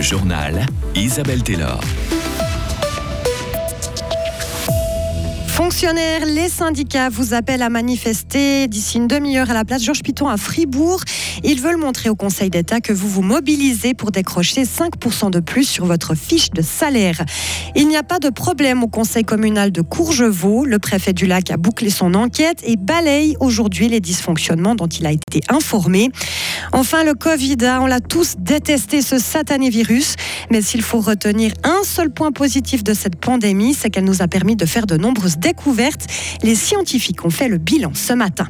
Journal Isabelle Taylor. Fonctionnaires, les syndicats vous appellent à manifester d'ici une demi-heure à la place Georges Piton à Fribourg. Ils veulent montrer au Conseil d'État que vous vous mobilisez pour décrocher 5% de plus sur votre fiche de salaire. Il n'y a pas de problème au Conseil communal de Courgevaux. Le préfet du lac a bouclé son enquête et balaye aujourd'hui les dysfonctionnements dont il a été informé. Enfin, le Covid, on l'a tous détesté, ce satané virus. Mais s'il faut retenir un seul point positif de cette pandémie, c'est qu'elle nous a permis de faire de nombreuses Les scientifiques ont fait le bilan ce matin.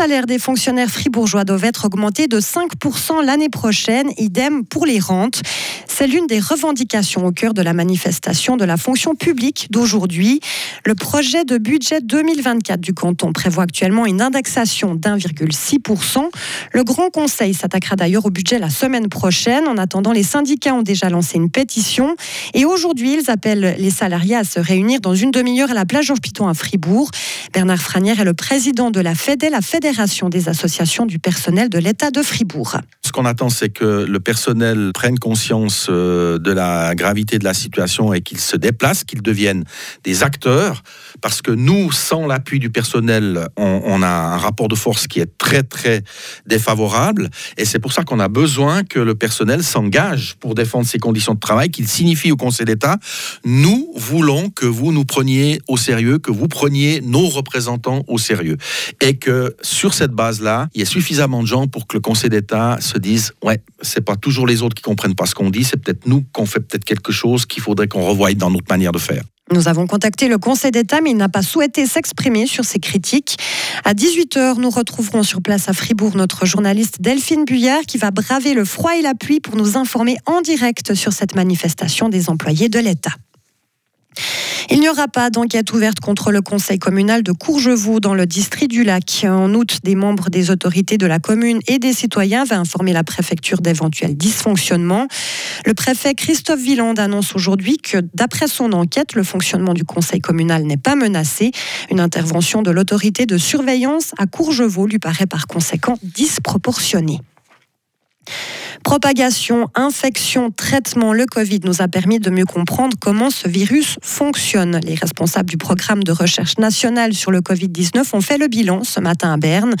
Les salaires des fonctionnaires fribourgeois doivent être augmentés de 5% l'année prochaine, idem pour les rentes. C'est l'une des revendications au cœur de la manifestation de la fonction publique d'aujourd'hui. Le projet de budget 2024 du canton prévoit actuellement une indexation d'1,6%. Le Grand Conseil s'attaquera d'ailleurs au budget la semaine prochaine. En attendant, les syndicats ont déjà lancé une pétition et aujourd'hui, ils appellent les salariés à se réunir dans une demi-heure à la plage Georges Piton à Fribourg. Bernard Franière est le président de la FEDE, la Des associations du personnel de l'État de Fribourg. Ce qu'on attend, c'est que le personnel prenne conscience euh, de la gravité de la situation et qu'il se déplace, qu'il devienne des acteurs, parce que nous, sans l'appui du personnel, on, a un rapport de force qui est très très défavorable, et c'est pour ça qu'on a besoin que le personnel s'engage pour défendre ses conditions de travail, qu'il signifie au Conseil d'État, nous voulons que vous nous preniez au sérieux, que vous preniez nos représentants au sérieux, et que sur cette base-là, il y a suffisamment de gens pour que le Conseil d'État se dise ouais, c'est pas toujours les autres qui comprennent pas ce qu'on dit, c'est peut-être nous qu'on fait peut-être quelque chose qu'il faudrait qu'on revoie dans notre manière de faire. Nous avons contacté le Conseil d'État, mais il n'a pas souhaité s'exprimer sur ces critiques. À 18h, nous retrouverons sur place à Fribourg notre journaliste Delphine Buyard qui va braver le froid et la pluie pour nous informer en direct sur cette manifestation des employés de l'État. Il n'y aura pas d'enquête ouverte contre le conseil communal de Courgevaux dans le district du Lac. En août, des membres des autorités de la commune et des citoyens avaient informé la préfecture d'éventuels dysfonctionnements. Le préfet Christophe Villand annonce aujourd'hui que, d'après son enquête, le fonctionnement du conseil communal n'est pas menacé. Une intervention de l'autorité de surveillance à Courgevaux lui paraît par conséquent disproportionnée. Propagation, infection, traitement, le Covid nous a permis de mieux comprendre comment ce virus fonctionne. Les responsables du programme de recherche nationale sur le Covid-19 ont fait le bilan ce matin à Berne.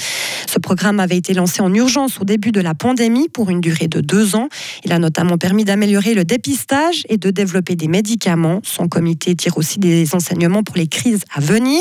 Ce programme avait été lancé en urgence au début de la pandémie pour une durée de deux ans. Il a notamment permis d'améliorer le dépistage et de développer des médicaments. Son comité tire aussi des enseignements pour les crises à venir.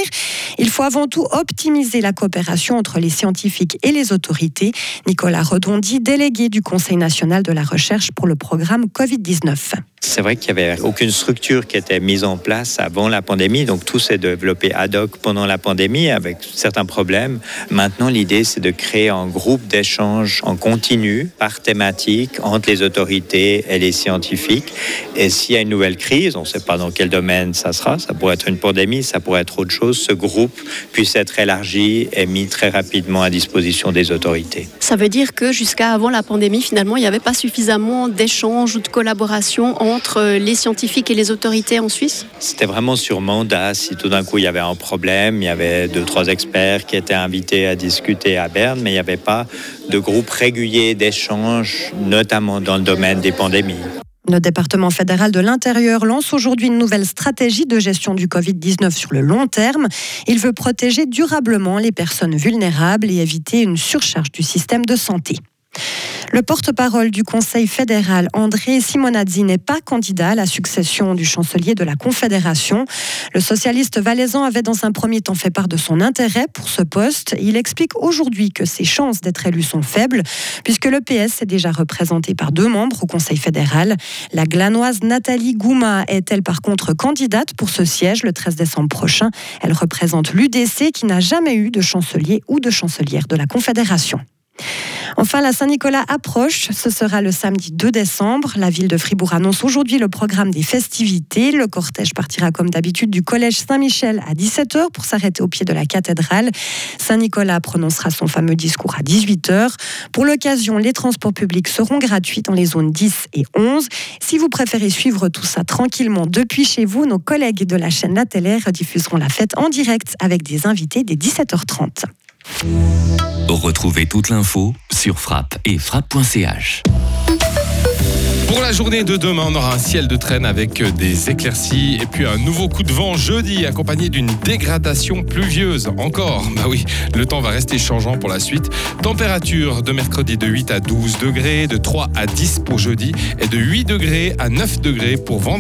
Il faut avant tout optimiser la coopération entre les scientifiques et les autorités. Nicolas Redondi, délégué du Conseil national de la recherche pour le programme Covid-19. C'est vrai qu'il n'y avait aucune structure qui était mise en place avant la pandémie, donc tout s'est développé ad hoc pendant la pandémie avec certains problèmes. Maintenant, l'idée, c'est de créer un groupe d'échange en continu, par thématique, entre les autorités et les scientifiques. Et s'il y a une nouvelle crise, on ne sait pas dans quel domaine ça sera, ça pourrait être une pandémie, ça pourrait être autre chose, ce groupe puisse être élargi et mis très rapidement à disposition des autorités. Ça veut dire que jusqu'à avant la pandémie, finalement, il n'y avait pas suffisamment d'échanges ou de collaboration entre les scientifiques et les autorités en Suisse C'était vraiment sur mandat. Si tout d'un coup il y avait un problème, il y avait deux, trois experts qui étaient invités à discuter à Berne, mais il n'y avait pas de groupe régulier d'échange, notamment dans le domaine des pandémies. Le département fédéral de l'Intérieur lance aujourd'hui une nouvelle stratégie de gestion du Covid-19 sur le long terme. Il veut protéger durablement les personnes vulnérables et éviter une surcharge du système de santé. Le porte-parole du Conseil fédéral, André Simonazzi, n'est pas candidat à la succession du chancelier de la Confédération. Le socialiste valaisan avait dans un premier temps fait part de son intérêt pour ce poste. Il explique aujourd'hui que ses chances d'être élu sont faibles, puisque le PS est déjà représenté par deux membres au Conseil fédéral. La glanoise Nathalie Gouma est-elle par contre candidate pour ce siège le 13 décembre prochain? Elle représente l'UDC qui n'a jamais eu de chancelier ou de chancelière de la Confédération. Enfin, la Saint-Nicolas approche. Ce sera le samedi 2 décembre. La ville de Fribourg annonce aujourd'hui le programme des festivités. Le cortège partira comme d'habitude du collège Saint-Michel à 17h pour s'arrêter au pied de la cathédrale. Saint-Nicolas prononcera son fameux discours à 18h. Pour l'occasion, les transports publics seront gratuits dans les zones 10 et 11. Si vous préférez suivre tout ça tranquillement depuis chez vous, nos collègues de la chaîne La Télé rediffuseront la fête en direct avec des invités dès 17h30. Retrouvez toute l'info sur frappe et frappe.ch. Pour la journée de demain, on aura un ciel de traîne avec des éclaircies et puis un nouveau coup de vent jeudi accompagné d'une dégradation pluvieuse. Encore, bah oui, le temps va rester changeant pour la suite. Température de mercredi de 8 à 12 degrés, de 3 à 10 pour jeudi et de 8 degrés à 9 degrés pour vendredi.